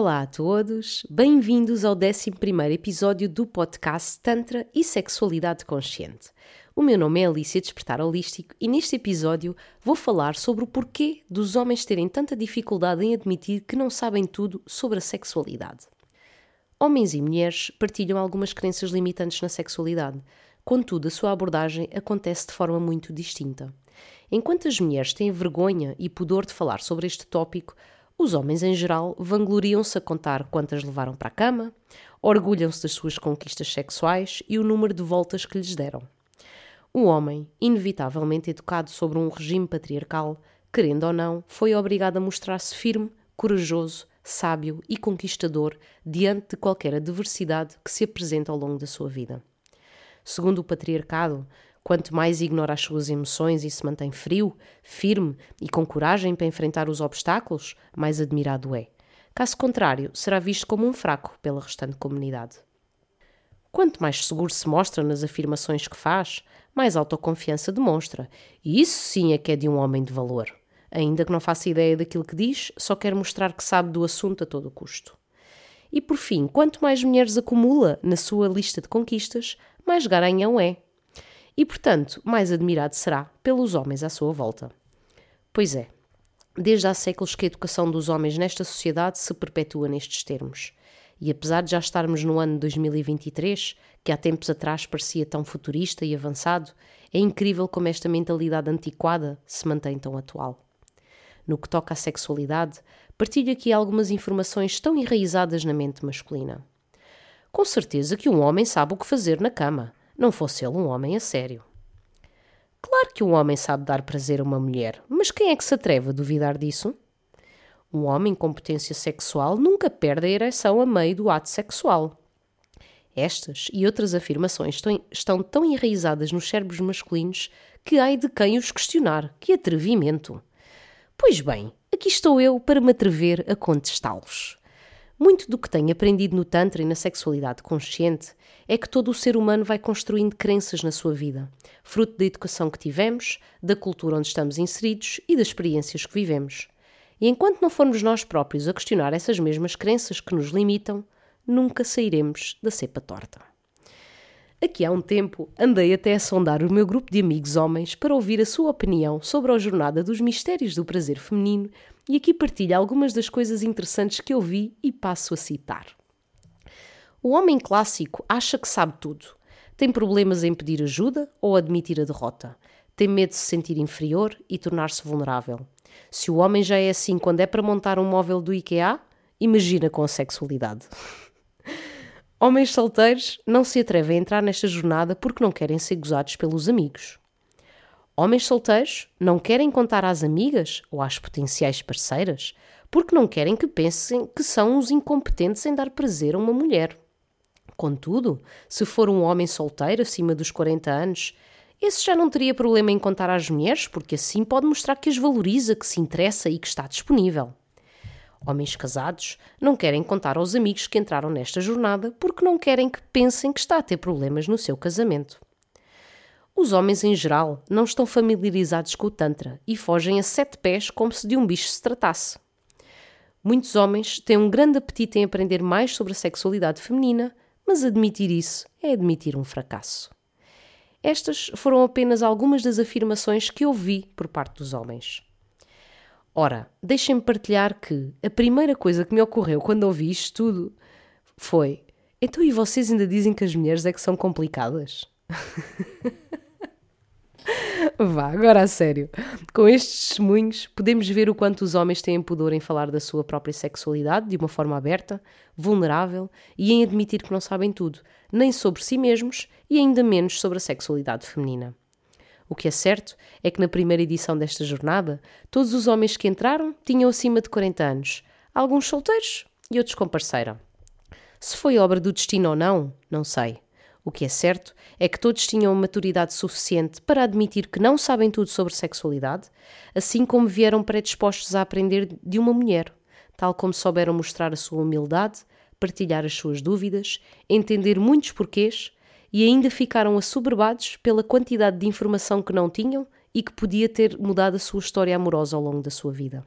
Olá a todos, bem-vindos ao 11 episódio do podcast Tantra e Sexualidade Consciente. O meu nome é Alicia Despertar Holístico e neste episódio vou falar sobre o porquê dos homens terem tanta dificuldade em admitir que não sabem tudo sobre a sexualidade. Homens e mulheres partilham algumas crenças limitantes na sexualidade, contudo, a sua abordagem acontece de forma muito distinta. Enquanto as mulheres têm vergonha e pudor de falar sobre este tópico, os homens, em geral, vangloriam-se a contar quantas levaram para a cama, orgulham-se das suas conquistas sexuais e o número de voltas que lhes deram. O homem, inevitavelmente educado sobre um regime patriarcal, querendo ou não, foi obrigado a mostrar-se firme, corajoso, sábio e conquistador diante de qualquer adversidade que se apresenta ao longo da sua vida. Segundo o patriarcado, Quanto mais ignora as suas emoções e se mantém frio, firme e com coragem para enfrentar os obstáculos, mais admirado é. Caso contrário, será visto como um fraco pela restante comunidade. Quanto mais seguro se mostra nas afirmações que faz, mais autoconfiança demonstra, e isso sim é que é de um homem de valor. Ainda que não faça ideia daquilo que diz, só quer mostrar que sabe do assunto a todo custo. E por fim, quanto mais mulheres acumula na sua lista de conquistas, mais garanhão é e, portanto, mais admirado será pelos homens à sua volta. Pois é, desde há séculos que a educação dos homens nesta sociedade se perpetua nestes termos. E apesar de já estarmos no ano 2023, que há tempos atrás parecia tão futurista e avançado, é incrível como esta mentalidade antiquada se mantém tão atual. No que toca à sexualidade, partilho aqui algumas informações tão enraizadas na mente masculina. Com certeza que um homem sabe o que fazer na cama, não fosse ele um homem a sério. Claro que um homem sabe dar prazer a uma mulher, mas quem é que se atreve a duvidar disso? Um homem com potência sexual nunca perde a ereção a meio do ato sexual. Estas e outras afirmações estão tão enraizadas nos cérebros masculinos que ai de quem os questionar. Que atrevimento! Pois bem, aqui estou eu para me atrever a contestá-los. Muito do que tenho aprendido no Tantra e na sexualidade consciente é que todo o ser humano vai construindo crenças na sua vida, fruto da educação que tivemos, da cultura onde estamos inseridos e das experiências que vivemos. E enquanto não formos nós próprios a questionar essas mesmas crenças que nos limitam, nunca sairemos da cepa torta. Aqui há um tempo andei até a sondar o meu grupo de amigos homens para ouvir a sua opinião sobre a jornada dos mistérios do prazer feminino e aqui partilho algumas das coisas interessantes que eu vi e passo a citar. O homem clássico acha que sabe tudo. Tem problemas em pedir ajuda ou admitir a derrota. Tem medo de se sentir inferior e tornar-se vulnerável. Se o homem já é assim quando é para montar um móvel do IKEA, imagina com a sexualidade. Homens solteiros não se atrevem a entrar nesta jornada porque não querem ser gozados pelos amigos. Homens solteiros não querem contar às amigas ou às potenciais parceiras porque não querem que pensem que são os incompetentes em dar prazer a uma mulher. Contudo, se for um homem solteiro acima dos 40 anos, esse já não teria problema em contar às mulheres porque assim pode mostrar que as valoriza, que se interessa e que está disponível. Homens casados não querem contar aos amigos que entraram nesta jornada porque não querem que pensem que está a ter problemas no seu casamento. Os homens em geral não estão familiarizados com o Tantra e fogem a sete pés como se de um bicho se tratasse. Muitos homens têm um grande apetite em aprender mais sobre a sexualidade feminina, mas admitir isso é admitir um fracasso. Estas foram apenas algumas das afirmações que ouvi por parte dos homens. Ora, deixem-me partilhar que a primeira coisa que me ocorreu quando ouvi isto tudo foi: então e vocês ainda dizem que as mulheres é que são complicadas? Vá, agora a sério. Com estes testemunhos, podemos ver o quanto os homens têm pudor em falar da sua própria sexualidade de uma forma aberta, vulnerável e em admitir que não sabem tudo, nem sobre si mesmos e ainda menos sobre a sexualidade feminina. O que é certo é que na primeira edição desta jornada, todos os homens que entraram tinham acima de 40 anos, alguns solteiros e outros com parceira. Se foi obra do destino ou não, não sei. O que é certo é que todos tinham maturidade suficiente para admitir que não sabem tudo sobre sexualidade, assim como vieram predispostos a aprender de uma mulher, tal como souberam mostrar a sua humildade, partilhar as suas dúvidas, entender muitos porquês e ainda ficaram assoberbados pela quantidade de informação que não tinham e que podia ter mudado a sua história amorosa ao longo da sua vida.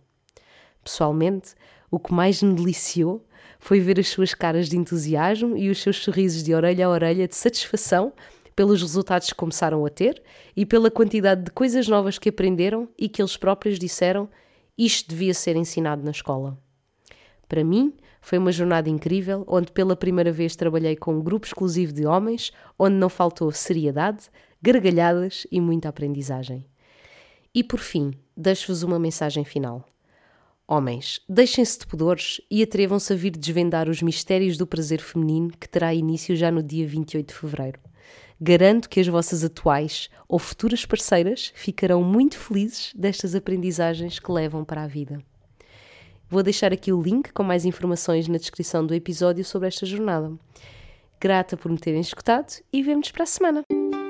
Pessoalmente, O que mais me deliciou foi ver as suas caras de entusiasmo e os seus sorrisos de orelha a orelha de satisfação pelos resultados que começaram a ter e pela quantidade de coisas novas que aprenderam e que eles próprios disseram isto devia ser ensinado na escola. Para mim, foi uma jornada incrível, onde pela primeira vez trabalhei com um grupo exclusivo de homens, onde não faltou seriedade, gargalhadas e muita aprendizagem. E por fim, deixo-vos uma mensagem final. Homens, deixem-se de pudores e atrevam-se a vir desvendar os mistérios do prazer feminino que terá início já no dia 28 de fevereiro. Garanto que as vossas atuais ou futuras parceiras ficarão muito felizes destas aprendizagens que levam para a vida. Vou deixar aqui o link com mais informações na descrição do episódio sobre esta jornada. Grata por me terem escutado e vemo-nos para a semana!